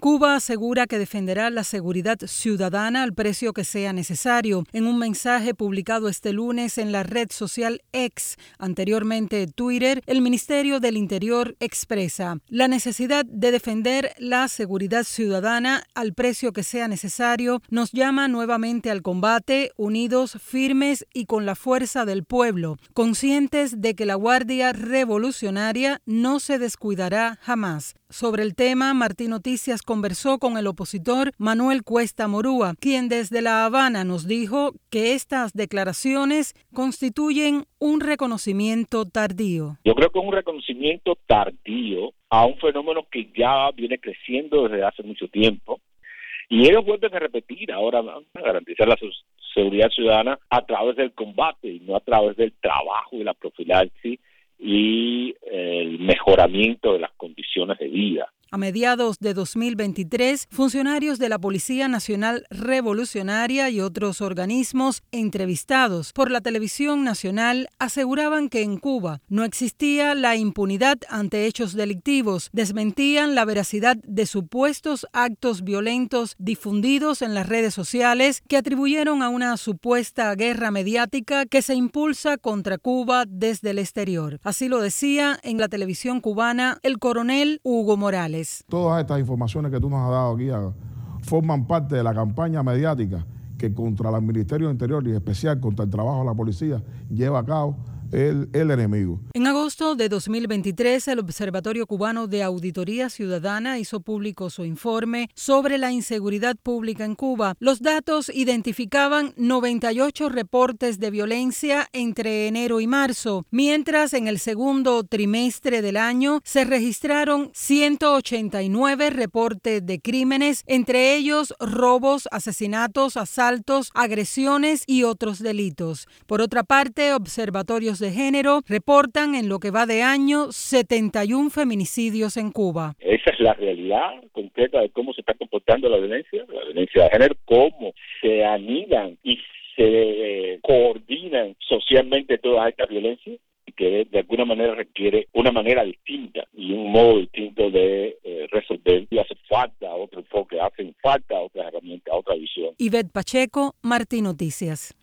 Cuba asegura que defenderá la seguridad ciudadana al precio que sea necesario. En un mensaje publicado este lunes en la red social X, anteriormente Twitter, el Ministerio del Interior expresa la necesidad de defender la seguridad ciudadana al precio que sea necesario. Nos llama nuevamente al combate, unidos, firmes y con la fuerza del pueblo, conscientes de que la Guardia Revolucionaria no se descuidará jamás. Sobre el tema, Martín Noticias conversó con el opositor Manuel Cuesta Morúa, quien desde La Habana nos dijo que estas declaraciones constituyen un reconocimiento tardío. Yo creo que es un reconocimiento tardío a un fenómeno que ya viene creciendo desde hace mucho tiempo. Y ellos vuelven a repetir ahora a garantizar la seguridad ciudadana a través del combate y no a través del trabajo y la profilaxis y el mejoramiento de las condiciones de vida. A mediados de 2023, funcionarios de la Policía Nacional Revolucionaria y otros organismos entrevistados por la televisión nacional aseguraban que en Cuba no existía la impunidad ante hechos delictivos, desmentían la veracidad de supuestos actos violentos difundidos en las redes sociales que atribuyeron a una supuesta guerra mediática que se impulsa contra Cuba desde el exterior. Así lo decía en la televisión cubana el coronel Hugo Morales. Todas estas informaciones que tú nos has dado aquí forman parte de la campaña mediática que contra el Ministerio del Interior y especial contra el trabajo de la policía lleva a cabo el, enemigo. En agosto de 2023, el Observatorio Cubano de Auditoría Ciudadana hizo público su informe sobre la inseguridad pública en Cuba. Los datos identificaban 98 reportes de violencia entre enero y marzo, mientras en el segundo trimestre del año se registraron 189 reportes de crímenes, entre ellos robos, asesinatos, asaltos, agresiones y otros delitos. Por otra parte, observatorios de género reportan en lo que va de año 71 feminicidios en Cuba. Esa es la realidad concreta de cómo se está comportando la violencia, la violencia de género, cómo se anidan y se coordinan socialmente todas estas violencias y que de alguna manera requiere una manera distinta y un modo distinto de eh, resolver. Y hace falta otro enfoque, hacen falta otras herramientas, otra visión. Ivette Pacheco, Martín Noticias.